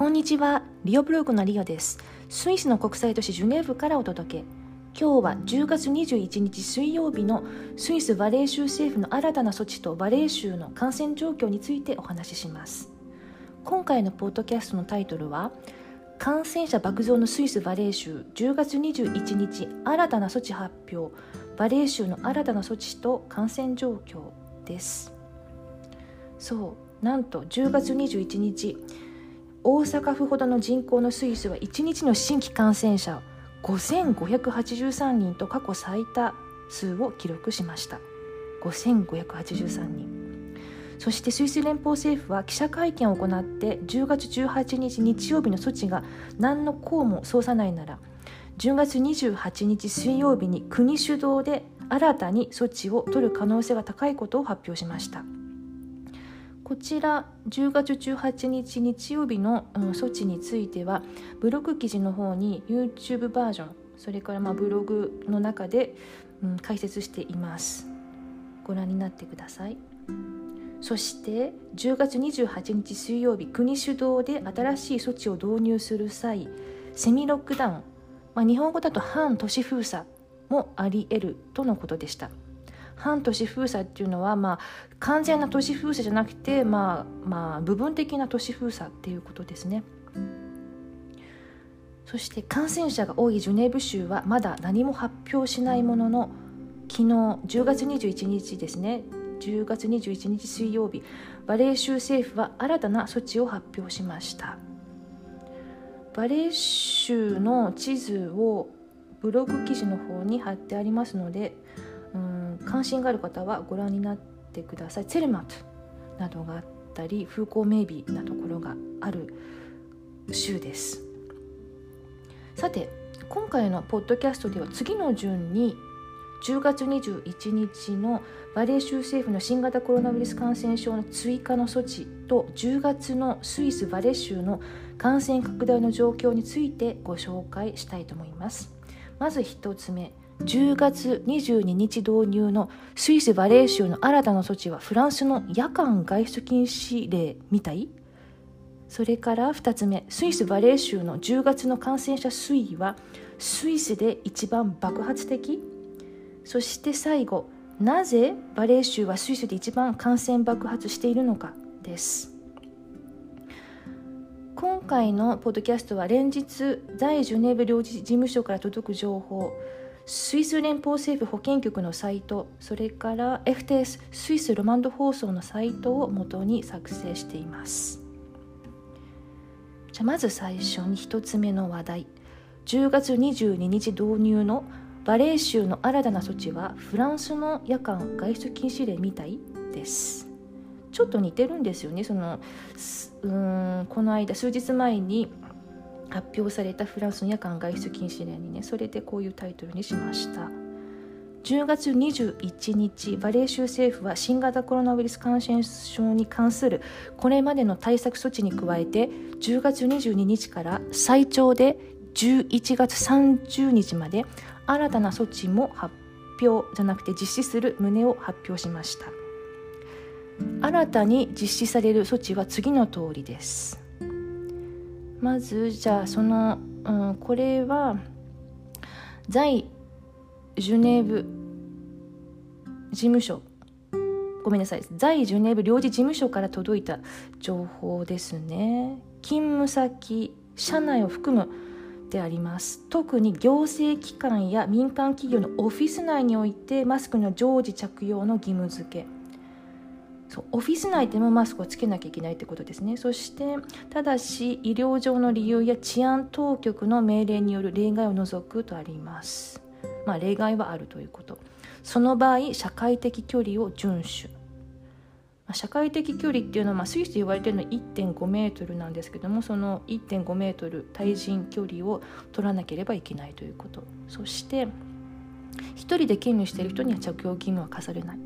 こんにちは。リオブログのリオです。スイスの国際都市ジュネーブからお届け。今日は10月21日水曜日のスイスバレー州政府の新たな措置とバレー州の感染状況についてお話しします。今回のポッドキャストのタイトルは感染者爆増のスイスバレー州10月21日新たな措置発表バレー州の新たな措置と感染状況です。そうなんと10月21日大阪府ほどの人口のスイスは1日の新規感染者5583人と過去最多数を記録しました5583人そしてスイス連邦政府は記者会見を行って10月18日日曜日の措置が何の功も奏さないなら10月28日水曜日に国主導で新たに措置を取る可能性が高いことを発表しました。こちら10月18日日曜日の、うん、措置についてはブログ記事の方に YouTube バージョンそれからまあブログの中で、うん、解説しています。ご覧になってください。そして10月28日水曜日国主導で新しい措置を導入する際セミロックダウン、まあ、日本語だと反都市封鎖もあり得るとのことでした。反都市封鎖っていうのは、まあ、完全な都市封鎖じゃなくて、まあまあ、部分的な都市封鎖っていうことですね。そして感染者が多いジュネーブ州はまだ何も発表しないものの昨日10月21日ですね10月21日水曜日バレー州政府は新たな措置を発表しましたバレー州の地図をブログ記事の方に貼ってありますので関心がある方はご覧になってください。ツェルマットなどがあったり風光明媚なところがある州です。さて今回のポッドキャストでは次の順に10月21日のバレー州政府の新型コロナウイルス感染症の追加の措置と10月のスイスバレー州の感染拡大の状況についてご紹介したいと思います。まず1つ目。10月22日導入のスイスバレー州の新たな措置はフランスの夜間外出禁止令みたい？それから2つ目スイスバレー州の10月の感染者推移はスイスで一番爆発的？そして最後なぜバレー州はスイスで一番感染爆発しているのかです。今回のポッドキャストは連日在ジュネーブ領事事務所から届く情報。スイス連邦政府保健局のサイトそれから FTS スイスロマンド放送のサイトを元に作成しています。じゃまず最初に1つ目の話題。10月22日導入のバレー州の新たな措置はフランスの夜間外出禁止令みたいです。ちょっと似てるんですよね。そのうんこの間数日前に発表されたフランスの夜間外出禁止令にねそれでこういうタイトルにしました。10月21日バレー州政府は新型コロナウイルス感染症に関するこれまでの対策措置に加えて10月22日から最長で11月30日まで新たな措置も発表じゃなくて実施する旨を発表しました。新たに実施される措置は次の通りです。まずじゃあその、うん、これは在ジュネーブ事務所。ごめんなさい。在ジュネーブ領事事務所から届いた情報ですね。勤務先社内を含むであります。特に行政機関や民間企業のオフィス内においてマスクの常時着用の義務付け。そうオフィス内でもマスクをつけなきゃいけないってことですね。そしてただし医療上の理由や治安当局の命令による例外を除くとあります。まあ例外はあるということ。その場合社会的距離を遵守。社会的距離っていうのは、まあ、スイスで言われてるのは1.5メートルなんですけどもその1.5メートル対人距離を取らなければいけないということ。そして1人で勤務している人には着用義務は課されない。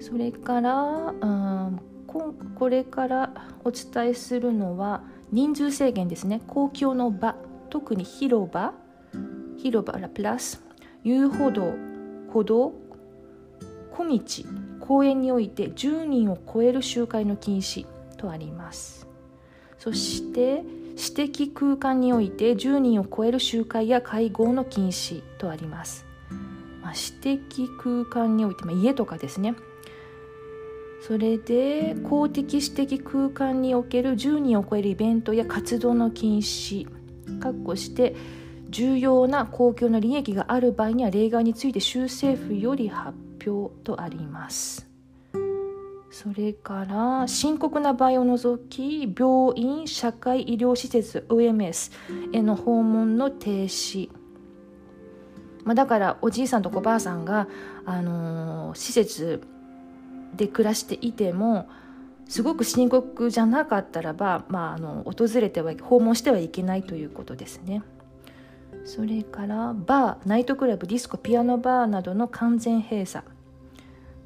それから、うん、これからお伝えするのは人数制限ですね。公共の場特に広場。広場らプラス。遊歩道歩道。小道。公園において10人を超える集会の禁止とあります。そして私的空間において10人を超える集会や会合の禁止とあります、まあ、私的空間において、まあ、家とかですね。それで公的私的空間における10人を超えるイベントや活動の禁止括弧して重要な公共の利益がある場合には例外について州政府より発表とあります。それから深刻な場合を除き病院社会医療施設 OMS への訪問の停止、まあ、だからおじいさんとおばあさんが、あのー、施設で暮らしていてもすごく深刻じゃなかったらば、まあ、あの訪れては訪問してはいけないということですね。それからバーナイトクラブディスコピアノバーなどの完全閉鎖、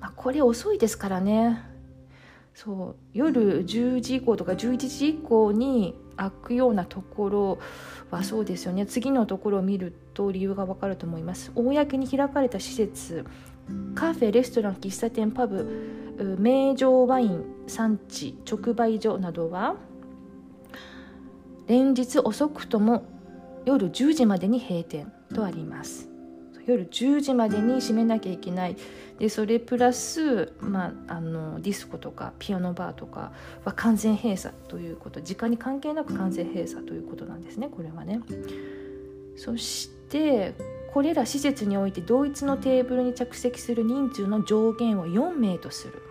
まあ、これ遅いですからね。そう夜10時以降とか11時以降に開くようなところはそうですよね。次のところを見ると理由がわかると思います。公に開かれた施設カフェレストラン喫茶店パブ名城ワイン産地直売所などは連日遅くとも夜10時までに閉店とあります。夜10時までに閉めなきゃいけない。でそれプラス、まあ、あのディスコとかピアノバーとかは完全閉鎖ということ。時間に関係なく完全閉鎖ということなんですねこれはね。そしてこれら施設において同一のテーブルに着席する人数の上限を4名とする。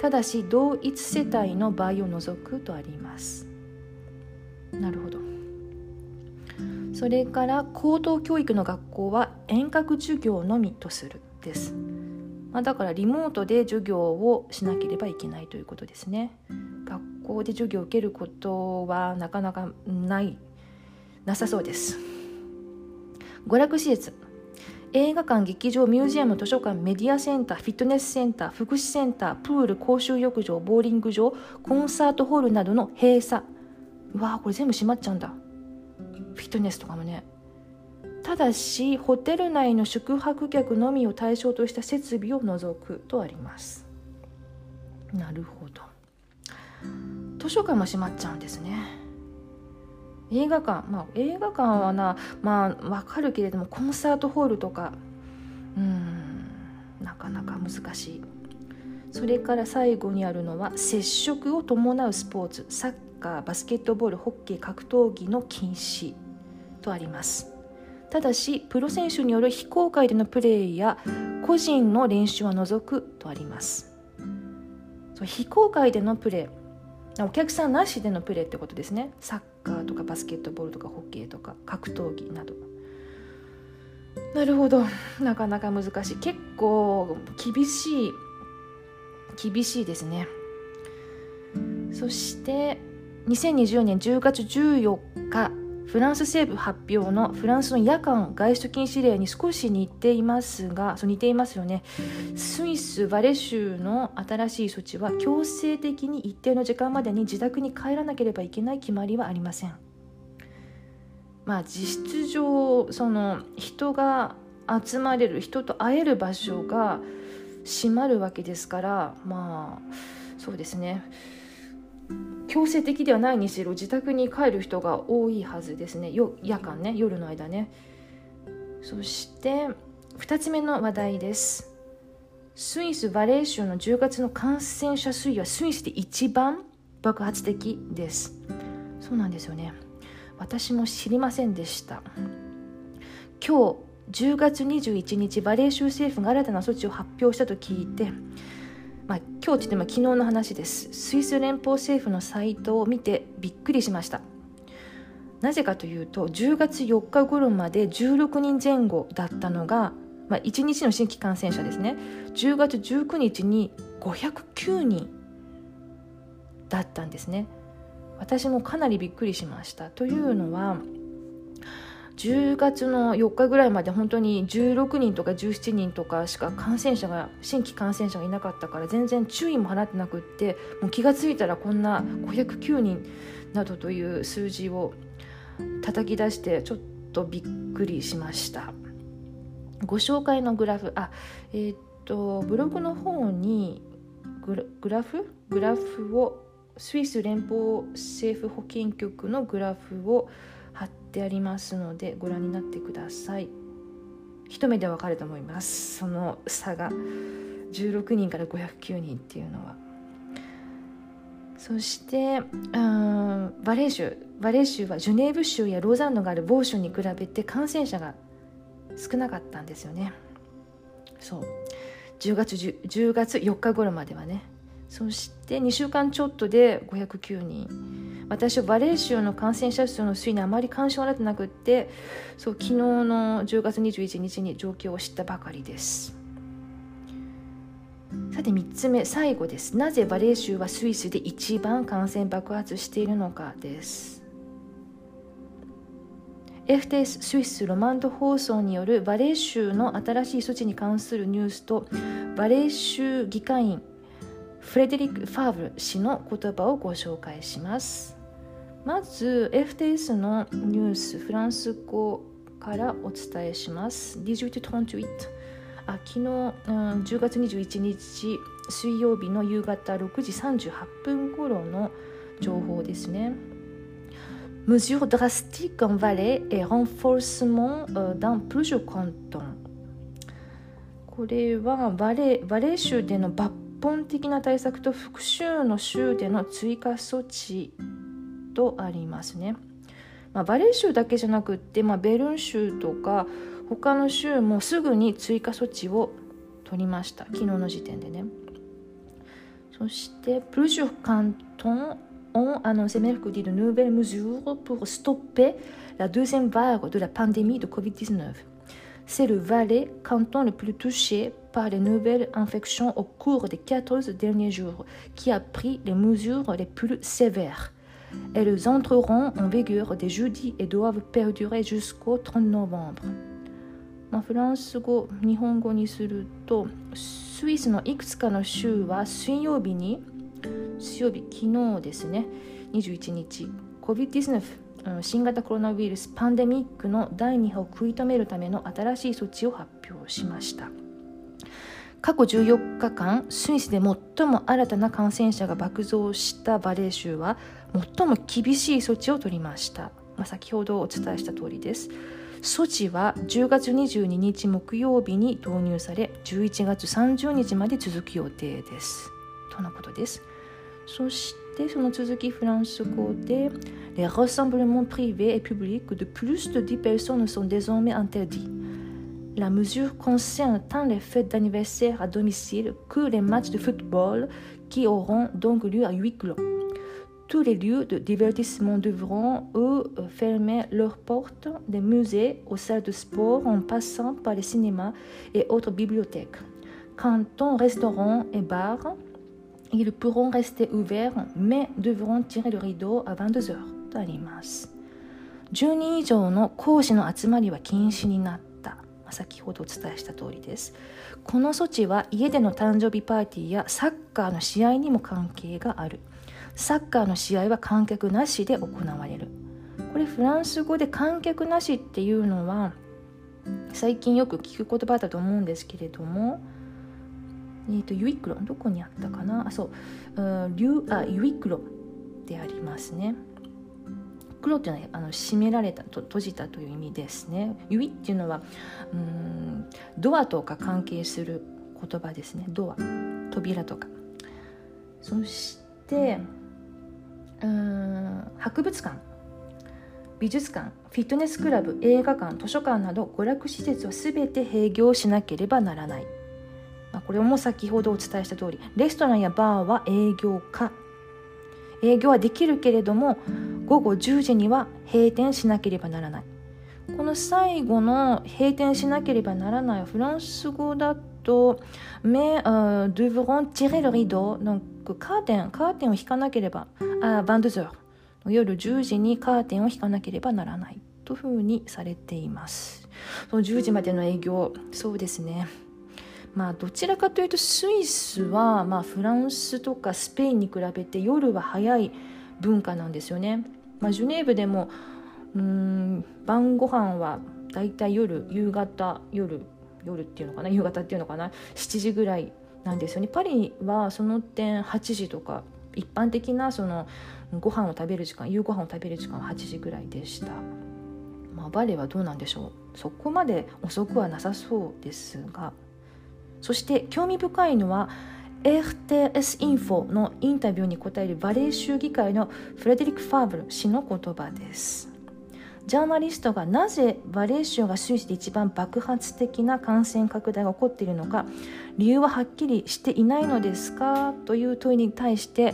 ただし同一世帯の場合を除くとあります。なるほど。それから高等教育の学校は遠隔授業のみとするです、まあ、だからリモートで授業をしなければいけないということですね。学校で授業を受けることはなかなかないなさそうです。娯楽施設。映画館劇場ミュージアム図書館メディアセンターフィットネスセンター福祉センタープール公衆浴場ボーリング場コンサートホールなどの閉鎖。うわーこれ全部閉まっちゃうんだ。フィットネスとかもね。ただしホテル内の宿泊客のみを対象とした設備を除くとあります。なるほど。図書館も閉まっちゃうんですね。映画館。まあ映画館はなまあわかるけれどもコンサートホールとか。うん。なかなか難しい。それから最後にあるのは接触を伴うスポーツ。サッカーバスケットボールホッケー格闘技の禁止。とあります。ただしプロ選手による非公開でのプレーや個人の練習は除く。とあります。非公開でのプレーお客さんなしでのプレーってことですね。サッカーとかバスケットボールとかホッケーとか格闘技など。なるほど。なかなか難しい。結構厳しい。厳しいですね。そして2020年10月14日。フランス政府発表のフランスの夜間外出禁止令に少し似ていますがそう似ていますよね。スイス・バレ州の新しい措置は強制的に一定の時間までに自宅に帰らなければいけない決まりはありません。まあ実質上その人が集まれる人と会える場所が閉まるわけですからまあそうですね。強制的ではないにしろ自宅に帰る人が多いはずですね。夜間ね夜の間ね。そして2つ目の話題です。スイス・バレー州の10月の感染者推移はスイスで一番爆発的です。そうなんですよね。私も知りませんでした。今日10月21日バレー州政府が新たな措置を発表したと聞いてまあ、今日って言っても昨日の話です。スイス連邦政府のサイトを見てびっくりしました。なぜかというと10月4日頃まで16人前後だったのが、まあ、1日の新規感染者ですね。10月19日に509人だったんですね。私もかなりびっくりしました。というのは10月の4日ぐらいまで本当に16人とか17人とかしか感染者が新規感染者がいなかったから全然注意も払ってなくってもう気が付いたらこんな509人などという数字を叩き出してちょっとびっくりしました。ご紹介のグラフあえー、っとブログの方にグラフ？グラフをスイス連邦政府保健局のグラフを貼ってありますのでご覧になってください。一目でわかると思います。その差が16人から509人っていうのは。そしてうんバレー州。バレー州はジュネーブ州やローザンヌがある某州に比べて感染者が少なかったんですよね。そう。10月 ,10 10月4日頃まではね。そして2週間ちょっとで509人。私はバレー州の感染者数の推移にあまり関心を持ってなくってそう昨日の10月21日に状況を知ったばかりです。さて3つ目最後です。なぜバレー州はスイスで一番感染爆発しているのかです。FTS スイスロマンド放送によるバレー州の新しい措置に関するニュースとバレー州議会員フレデリック・ファーブル氏の言葉をご紹介します。まず FTS のニュースフランス語からお伝えします。1838あ昨日、うん、10月21日水曜日の夕方6時38分頃の情報ですね。mesures drastiques en Valais et renforcement dans plusieurs cantons これはバレバレー州での抜本的な対策と復讐の州での追加措置とありますね、ま、バレー州だけじゃなくって、ま、ベルン州とか他の州もすぐに追加措置を取りました。昨日の時点でね。そしてプルシュフトンオンアノセメルクディのヌーベルムジュールプルストッペラドゥゼンバーグドゥラパンデミーとコビッディスナフセルバレー関東のプルトゥシェ par les nouvelles infections au cours des 14 derniers jours, qui a pris les mesures les plus sévères. Elles entreront en vigueur dès jeudi et doivent perdurer jusqu'au 30 novembre. まあ、フランス語日本語にするとスイスのいくつかの州は水曜日に水曜日昨日ですね21日 COVID-19 新型コロナウイルスパンデミックの第2波を食い止めるための新しい措置を発表しました過去14日間スイスで最も新たな感染者が爆増したバレー州は最も厳しい措置を取りました、まあ、先ほどお伝えした通りです。措置は10月22日木曜日に導入され11月30日まで続く予定です。とのことです。そしてその続きフランス語で Les rassemblements privés et publics de plus de 10 personnes sont désormais interdits. La mesure concerne tant les fêtes d'anniversaire à domicile que les matchs de football qui auront donc lieu à huis clos. Tous les lieux de divertissement devront, eux, fermer leurs portes, des musées aux salles de sport en passant par les cinémas et autres bibliothèques. Cantons, restaurants et bars, ils pourront rester ouverts, mais devront tirer le rideau à 22 heures とあります。10人以上の講師の集まりは禁止になっ た。先ほどお伝えした通りです。この措置は家での誕生日パーティーやサッカーの試合にも関係がある。サッカーの試合は観客なしで行われる。これフランス語で観客なしっていうのは最近よく聞く言葉だと思うんですけれども、えーと、ユイクロどこにあったかな？あそううリュあユイクロでありますね黒っていうのはあの閉められたと閉じたという意味ですね。ユイっていうのはうんドアとか関係する言葉ですね。ドア扉とか。そしてうん博物館。美術館。フィットネスクラブ映画館図書館など娯楽施設を全て閉業しなければならない。まこれも先ほどお伝えした通りレストランやバーは営業か。営業はできるけれども午後10時には閉店しなければならない。この最後の閉店しなければならないフランス語だと「mais、uh, devront tirer le rideau」カーテンカーテンを引かなければあバンドゼロ夜10時にカーテンを引かなければならない。というふうにされています。その10時までの営業そうですね。まあどちらかというとスイスは、まあ、フランスとかスペインに比べて夜は早い文化なんですよね。まあ、ジュネーブでもうん晩ご飯はだいたい夜夕方夜夜っていうのかな夕方っていうのかな7時ぐらいなんですよね。パリはその点8時とか一般的なそのご飯を食べる時間夕ご飯を食べる時間は8時ぐらいでした、まあ、バレーはどうなんでしょう。そこまで遅くはなさそうですが。そして興味深いのは RTS インフォのインタビューに答えるバレエ州議会のフレデリック・ファーブル氏の言葉です。ジャーナリストがなぜバレエ州がスイスで一番爆発的な感染拡大が起こっているのか理由ははっきりしていないのですか？という問いに対して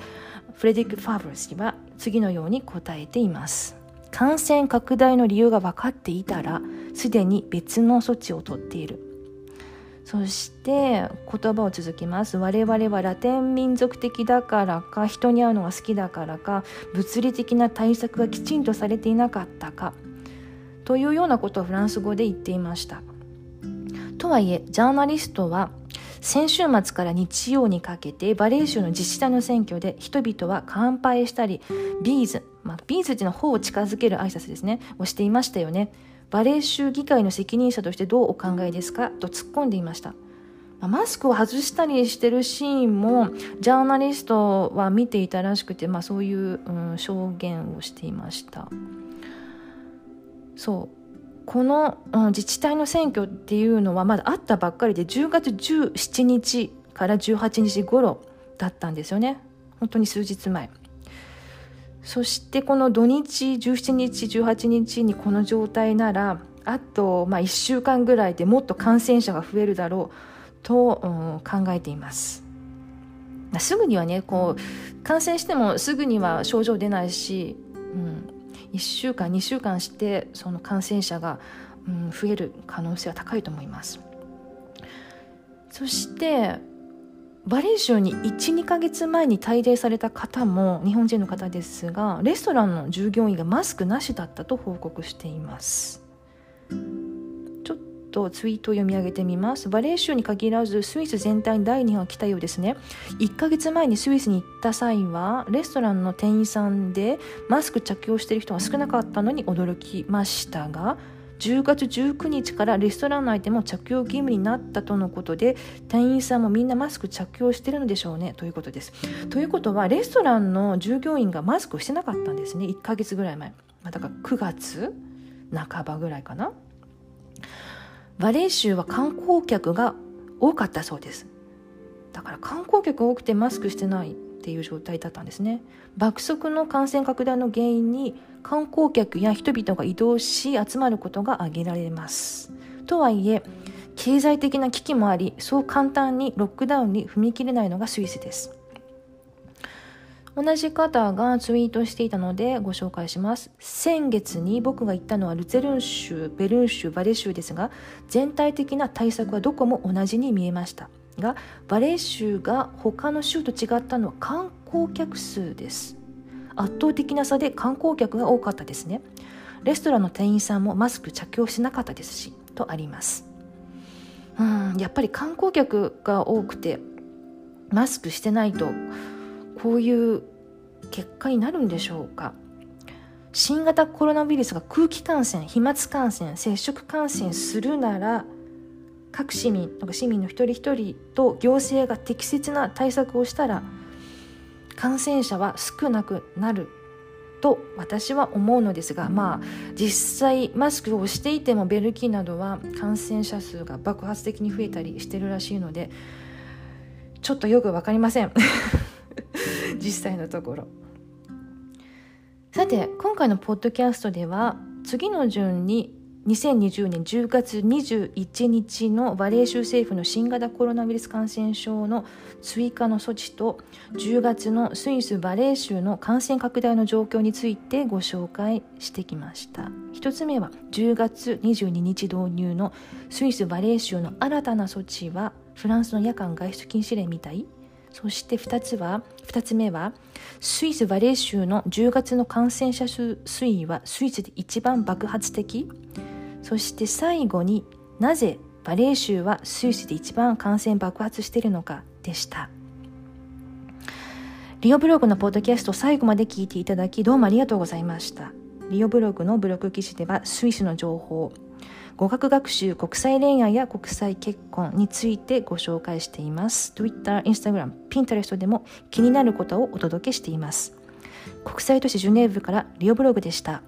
フレデリック・ファーブル氏は次のように答えています。感染拡大の理由が分かっていたらすでに別の措置をとっている。そして言葉を続きます。我々はラテン民族的だからか人に会うのが好きだからか物理的な対策がきちんとされていなかったかというようなことをフランス語で言っていました。とはいえジャーナリストは先週末から日曜にかけてバレー州の自治体の選挙で人々は乾杯したり bise、まあ、 bise っていうのは頬を近づける挨拶ですねをしていましたよね。バレー州議会の責任者としてどうお考えですか？と突っ込んでいました。マスクを外したりしてるシーンもジャーナリストは見ていたらしくて、まあ、そういう、うん、証言をしていました。そう。この、うん、自治体の選挙っていうのはまだあったばっかりで10月17日から18日頃だったんですよね。本当に数日前。そしてこの土日17日18日にこの状態ならあとまあ1週間ぐらいでもっと感染者が増えるだろうと、うん、考えています。すぐにはねこう感染してもすぐには症状出ないし、うん、1週間2週間してその感染者が、うん、増える可能性は高いと思います。そしてバレー州に12ヶ月前に滞在された方も日本人の方ですがレストランの従業員がマスクなしだったと報告しています。ちょっとツイートを読み上げてみます。バレー州に限らずスイス全体に第2波が来たようですね。1ヶ月前にスイスに行った際はレストランの店員さんでマスク着用している人が少なかったのに驚きましたが10月19日からレストラン内でも着用義務になったとのことで店員さんもみんなマスク着用してるのでしょうねということです。ということはレストランの従業員がマスクをしてなかったんですね1ヶ月ぐらい前。だから9月半ばぐらいかな。バレー州は観光客が多かったそうです。だから観光客多くてマスクしてないっていう状態だったんですね。爆速の感染拡大の原因に観光客や人々が移動し集まることが挙げられます。とはいえ経済的な危機もありそう簡単にロックダウンに踏み切れないのがスイスです。同じ方がツイートしていたのでご紹介します。先月に僕が行ったのはルツェルン州ベルン州バレ州ですが全体的な対策はどこも同じに見えました。がバレー州が他の州と違ったのは観光客数です。圧倒的な差で観光客が多かったですね。レストランの店員さんもマスク着用しなかったですしとあります。うんやっぱり観光客が多くてマスクしてないとこういう結果になるんでしょうか。新型コロナウイルスが空気感染飛沫感染接触感染するなら各市民とか市民の一人一人と行政が適切な対策をしたら感染者は少なくなると私は思うのですがまあ実際マスクをしていてもベルギーなどは感染者数が爆発的に増えたりしてるらしいのでちょっとよく分かりません。実際のところ。さて今回のポッドキャストでは次の順に2020年10月21日のバレー州政府の新型コロナウイルス感染症の追加の措置と10月のスイスバレー州の感染拡大の状況についてご紹介してきました。1つ目は10月22日導入のスイスバレー州の新たな措置はフランスの夜間外出禁止令みたい。そして2つは2つ目はスイスバレー州の10月の感染者数推移はスイスで一番爆発的。そして最後になぜバレエ州はスイスで一番感染爆発しているのかでした。リオブログのポッドキャスト最後まで聞いていただきどうもありがとうございました。リオブログのブログ記事ではスイスの情報。語学学習国際恋愛や国際結婚についてご紹介しています。Twitter、Instagram、Pinterest でも気になることをお届けしています。国際都市ジュネーブからリオブログでした。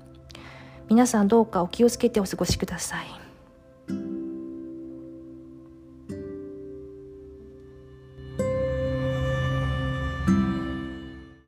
皆さんどうかお気をつけてお過ごしください。